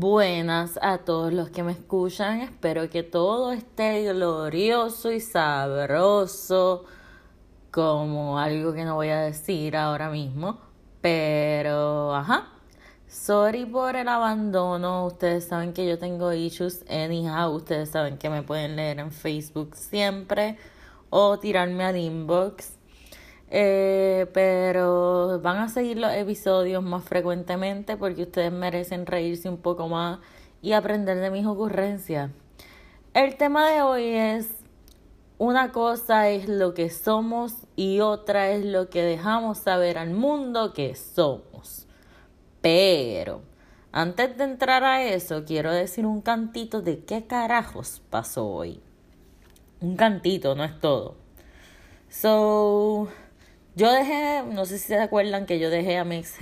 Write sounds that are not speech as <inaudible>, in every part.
Buenas a todos los que me escuchan. Espero que todo esté glorioso y sabroso, como algo que no voy a decir ahora mismo. Pero, ajá. Sorry por el abandono. Ustedes saben que yo tengo issues anyhow. Ustedes saben que me pueden leer en Facebook siempre o tirarme al inbox. Eh, pero van a seguir los episodios más frecuentemente porque ustedes merecen reírse un poco más y aprender de mis ocurrencias. El tema de hoy es una cosa es lo que somos y otra es lo que dejamos saber al mundo que somos. Pero antes de entrar a eso, quiero decir un cantito de qué carajos pasó hoy. Un cantito, no es todo. So, yo dejé, no sé si se acuerdan que yo dejé a mi ex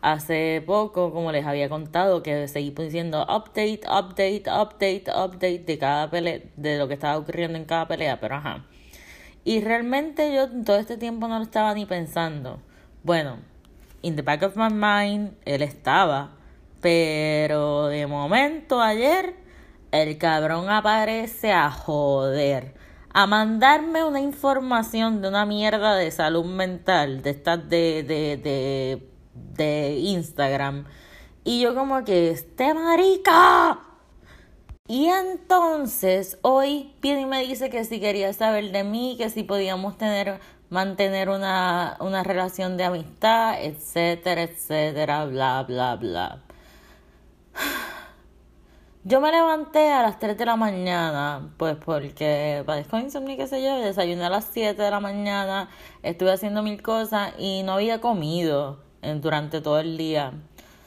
hace poco, como les había contado, que seguí diciendo update, update, update, update de cada pelea, de lo que estaba ocurriendo en cada pelea, pero ajá. Y realmente yo todo este tiempo no lo estaba ni pensando. Bueno, in the back of my mind, él estaba, pero de momento ayer, el cabrón aparece a joder a mandarme una información de una mierda de salud mental, de estas de, de, de, de Instagram. Y yo como que, este marica. Y entonces hoy y me dice que si quería saber de mí, que si podíamos tener, mantener una, una relación de amistad, etcétera, etcétera, bla, bla, bla. Yo me levanté a las 3 de la mañana, pues porque padezco insomnio, qué sé yo, desayuné a las 7 de la mañana, estuve haciendo mil cosas y no había comido durante todo el día.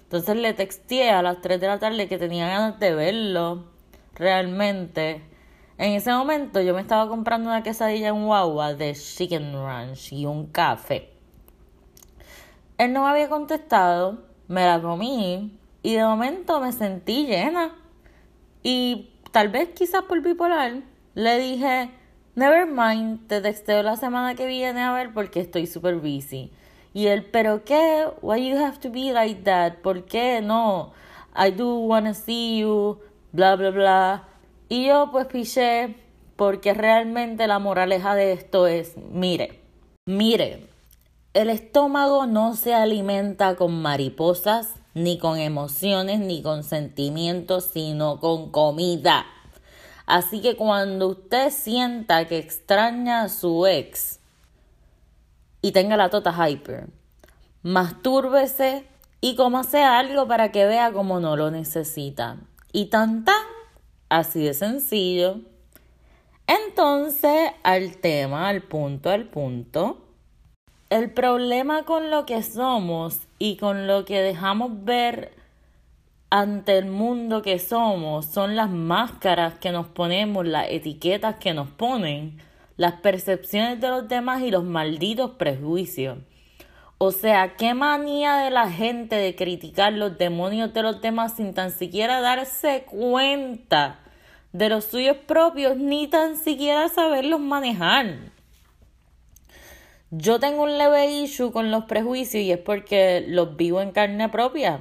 Entonces le texté a las 3 de la tarde que tenía ganas de verlo, realmente. En ese momento yo me estaba comprando una quesadilla en Wawa de Chicken Ranch y un café. Él no me había contestado, me la comí y de momento me sentí llena y tal vez quizás por bipolar, le dije, never mind, te texteo la semana que viene a ver porque estoy super busy. Y él, ¿pero qué? Why you have to be like that? ¿Por qué no? I do wanna see you, bla, bla, bla. Y yo pues piché porque realmente la moraleja de esto es, mire, mire, el estómago no se alimenta con mariposas ni con emociones, ni con sentimientos, sino con comida. Así que cuando usted sienta que extraña a su ex y tenga la tota hyper, mastúrbese y cómase algo para que vea cómo no lo necesita. Y tan tan, así de sencillo. Entonces, al tema, al punto, al punto. El problema con lo que somos y con lo que dejamos ver ante el mundo que somos son las máscaras que nos ponemos, las etiquetas que nos ponen, las percepciones de los demás y los malditos prejuicios. O sea, qué manía de la gente de criticar los demonios de los demás sin tan siquiera darse cuenta de los suyos propios ni tan siquiera saberlos manejar. Yo tengo un leve issue con los prejuicios y es porque los vivo en carne propia.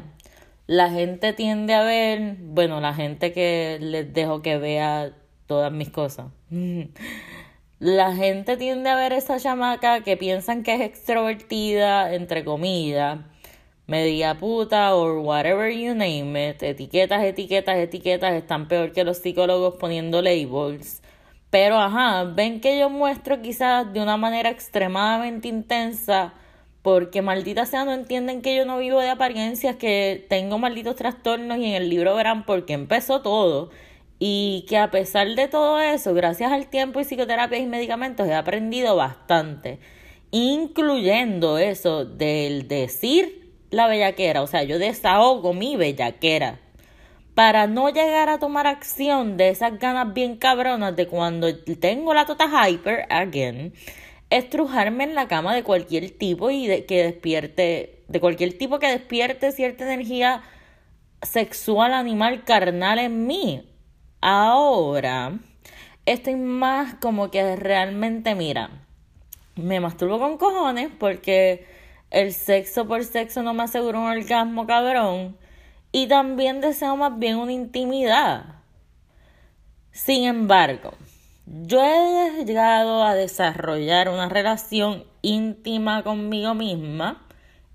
La gente tiende a ver, bueno, la gente que les dejo que vea todas mis cosas. <laughs> La gente tiende a ver esa chamaca que piensan que es extrovertida, entre comillas, media puta o whatever you name it. Etiquetas, etiquetas, etiquetas están peor que los psicólogos poniendo labels. Pero, ajá, ven que yo muestro quizás de una manera extremadamente intensa porque maldita sea no entienden que yo no vivo de apariencias, que tengo malditos trastornos y en el libro verán por qué empezó todo. Y que a pesar de todo eso, gracias al tiempo y psicoterapia y medicamentos, he aprendido bastante. Incluyendo eso del decir la bellaquera. O sea, yo desahogo mi bellaquera para no llegar a tomar acción de esas ganas bien cabronas de cuando tengo la tota hyper again, estrujarme en la cama de cualquier tipo y de, que despierte, de cualquier tipo que despierte cierta energía sexual, animal, carnal en mí. Ahora, estoy más como que realmente, mira, me masturbo con cojones porque el sexo por sexo no me asegura un orgasmo cabrón y también deseo más bien una intimidad. Sin embargo, yo he llegado a desarrollar una relación íntima conmigo misma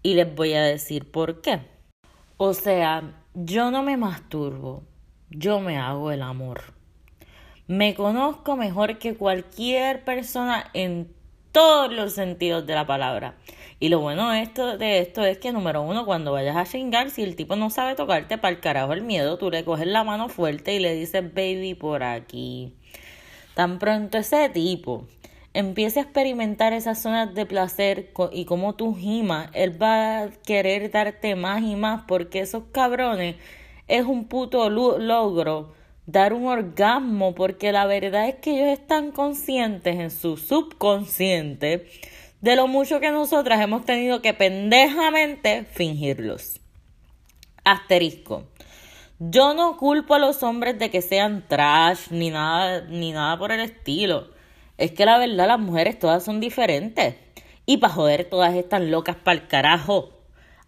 y les voy a decir por qué. O sea, yo no me masturbo, yo me hago el amor. Me conozco mejor que cualquier persona en todos los sentidos de la palabra. Y lo bueno de esto, de esto es que, número uno, cuando vayas a chingar, si el tipo no sabe tocarte para el carajo el miedo, tú le coges la mano fuerte y le dices, baby, por aquí. Tan pronto ese tipo empiece a experimentar esas zonas de placer y como tú gimas, él va a querer darte más y más porque esos cabrones es un puto logro dar un orgasmo porque la verdad es que ellos están conscientes en su subconsciente de lo mucho que nosotras hemos tenido que pendejamente fingirlos. Asterisco. Yo no culpo a los hombres de que sean trash ni nada, ni nada por el estilo. Es que la verdad las mujeres todas son diferentes. Y para joder todas están locas para el carajo.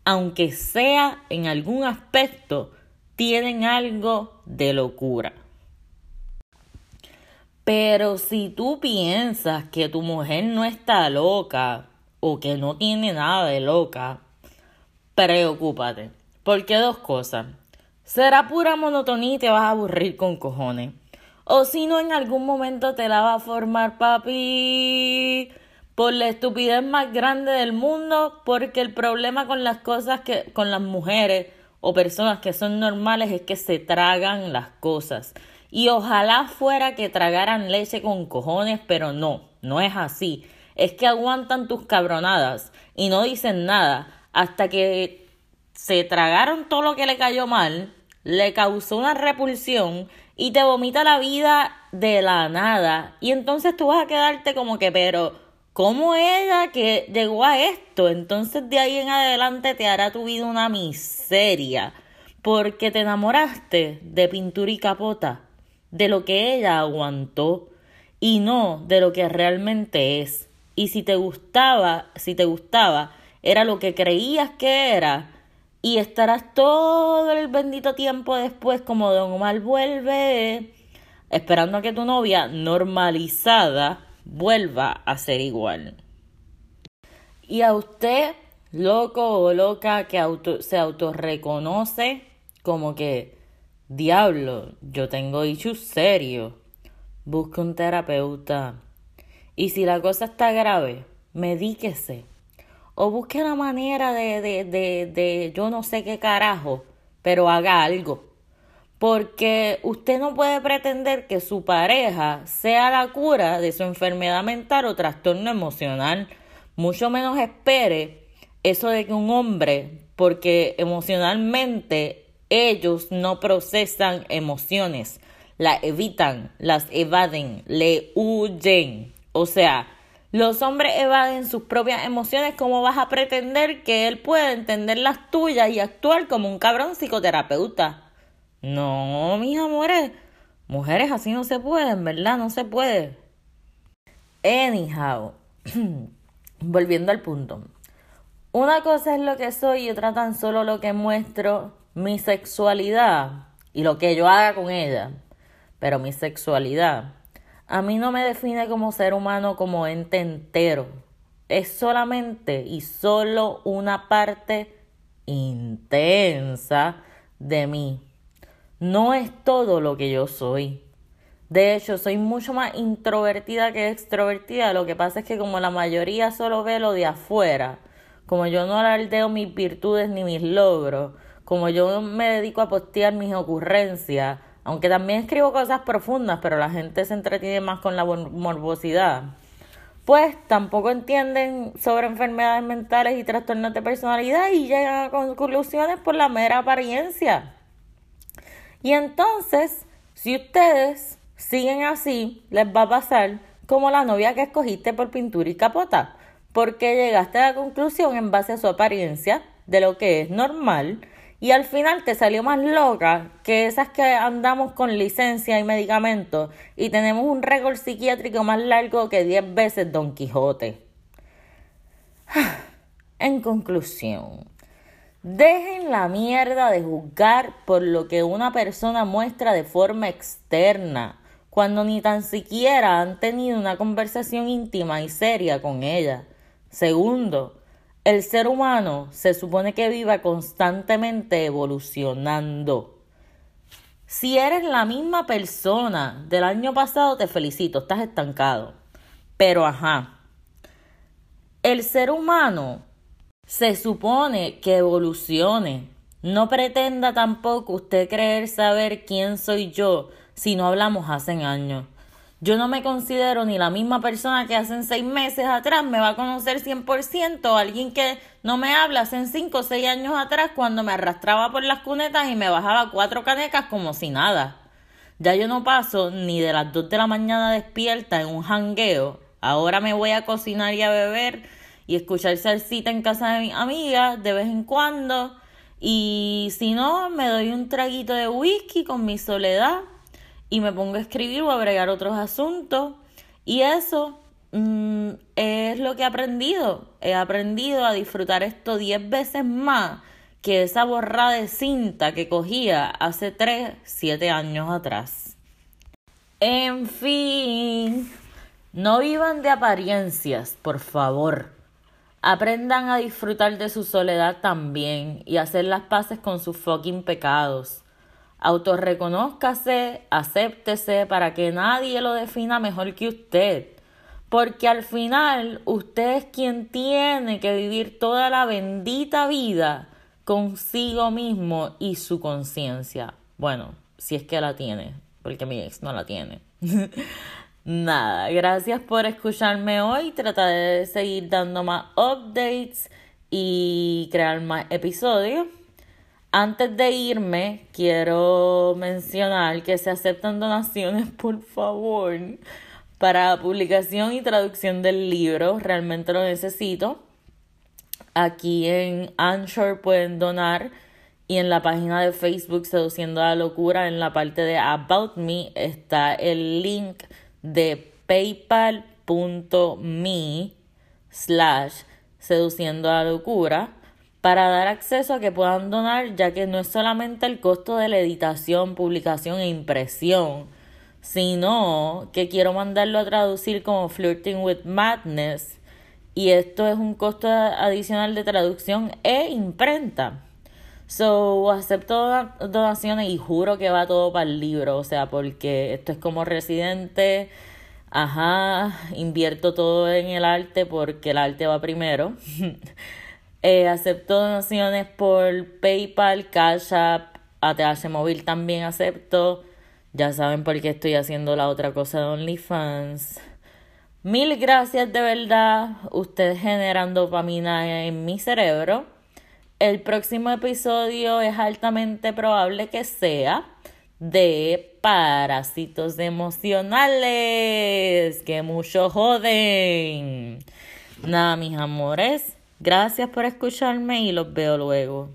Aunque sea en algún aspecto, tienen algo de locura. Pero si tú piensas que tu mujer no está loca o que no tiene nada de loca, preocúpate. Porque dos cosas. Será pura monotonía y te vas a aburrir con cojones. O si no, en algún momento te la va a formar papi por la estupidez más grande del mundo, porque el problema con las cosas que, con las mujeres o personas que son normales es que se tragan las cosas. Y ojalá fuera que tragaran leche con cojones, pero no, no es así. Es que aguantan tus cabronadas y no dicen nada hasta que se tragaron todo lo que le cayó mal, le causó una repulsión y te vomita la vida de la nada. Y entonces tú vas a quedarte como que, pero, ¿cómo ella que llegó a esto? Entonces de ahí en adelante te hará tu vida una miseria. Porque te enamoraste de pintura y capota de lo que ella aguantó y no de lo que realmente es. Y si te gustaba, si te gustaba, era lo que creías que era y estarás todo el bendito tiempo después como Don mal vuelve esperando a que tu novia normalizada vuelva a ser igual. Y a usted, loco o loca que auto, se autorreconoce como que Diablo, yo tengo issues serios. Busque un terapeuta. Y si la cosa está grave, medíquese. O busque una manera de, de, de, de yo no sé qué carajo, pero haga algo. Porque usted no puede pretender que su pareja sea la cura de su enfermedad mental o trastorno emocional. Mucho menos espere eso de que un hombre, porque emocionalmente ellos no procesan emociones, las evitan, las evaden, le huyen. O sea, los hombres evaden sus propias emociones. ¿Cómo vas a pretender que él pueda entender las tuyas y actuar como un cabrón psicoterapeuta? No, mis amores. Mujeres así no se pueden, ¿verdad? No se puede. Anyhow, <clears throat> volviendo al punto. Una cosa es lo que soy y otra tan solo lo que muestro mi sexualidad y lo que yo haga con ella, pero mi sexualidad a mí no me define como ser humano como ente entero. Es solamente y solo una parte intensa de mí. No es todo lo que yo soy. De hecho, soy mucho más introvertida que extrovertida. Lo que pasa es que como la mayoría solo ve lo de afuera, como yo no alardeo mis virtudes ni mis logros, como yo me dedico a postear mis ocurrencias, aunque también escribo cosas profundas, pero la gente se entretiene más con la morbosidad, pues tampoco entienden sobre enfermedades mentales y trastornos de personalidad y llegan a conclusiones por la mera apariencia. Y entonces, si ustedes siguen así, les va a pasar como la novia que escogiste por pintura y capota, porque llegaste a la conclusión en base a su apariencia de lo que es normal y al final te salió más loca que esas que andamos con licencia y medicamentos y tenemos un récord psiquiátrico más largo que 10 veces Don Quijote. <sighs> En conclusión, Dejen la mierda de juzgar por lo que una persona muestra de forma externa, cuando ni tan siquiera han tenido una conversación íntima y seria con ella. Segundo, el ser humano se supone que viva constantemente evolucionando. Si eres la misma persona del año pasado, te felicito, estás estancado. Pero ajá, el ser humano se supone que evolucione. No pretenda tampoco usted creer saber quién soy yo si no hablamos hace años. Yo no me considero ni la misma persona que hace seis meses atrás me va a conocer 100%, alguien que no me habla hace cinco o seis años atrás cuando me arrastraba por las cunetas y me bajaba cuatro canecas como si nada. Ya yo no paso ni de las dos de la mañana despierta en un jangueo. Ahora me voy a cocinar y a beber y escuchar salsita en casa de mi amiga de vez en cuando. Y si no, me doy un traguito de whisky con mi soledad y me pongo a escribir o a bregar otros asuntos. Y eso mm, es lo que he aprendido. He aprendido a disfrutar esto diez veces más que esa borrada de cinta que cogía hace tres, siete años atrás. En fin, no vivan de apariencias, por favor. Aprendan a disfrutar de su soledad también y hacer las paces con sus fucking pecados. Autorreconózcase, acéptese para que nadie lo defina mejor que usted. Porque al final usted es quien tiene que vivir toda la bendita vida consigo mismo y su conciencia. Bueno, si es que la tiene, porque mi ex no la tiene. <laughs> Nada, gracias por escucharme hoy. Trataré de seguir dando más updates y crear más episodios. Antes de irme, quiero mencionar que se aceptan donaciones, <laughs> por favor, para publicación y traducción del libro. Realmente lo necesito. Aquí en Anchor pueden donar y en la página de Facebook Seduciendo a la Locura, en la parte de About Me, está el link de paypal.me slash seduciendo a la locura para dar acceso a que puedan donar ya que no es solamente el costo de la editación, publicación e impresión, sino que quiero mandarlo a traducir como Flirting with Madness y esto es un costo adicional de traducción e imprenta. So, acepto donaciones y juro que va todo para el libro, o sea, porque esto es como residente, ajá, invierto todo en el arte porque el arte va primero. <laughs> eh, acepto donaciones por PayPal, Cash App, ATH Móvil también acepto. Ya saben por qué estoy haciendo la otra cosa de OnlyFans. Mil gracias de verdad. Ustedes generan dopamina en mi cerebro. El próximo episodio es altamente probable que sea de parásitos emocionales que mucho joden. Nada, mis amores, gracias por escucharme y los veo luego.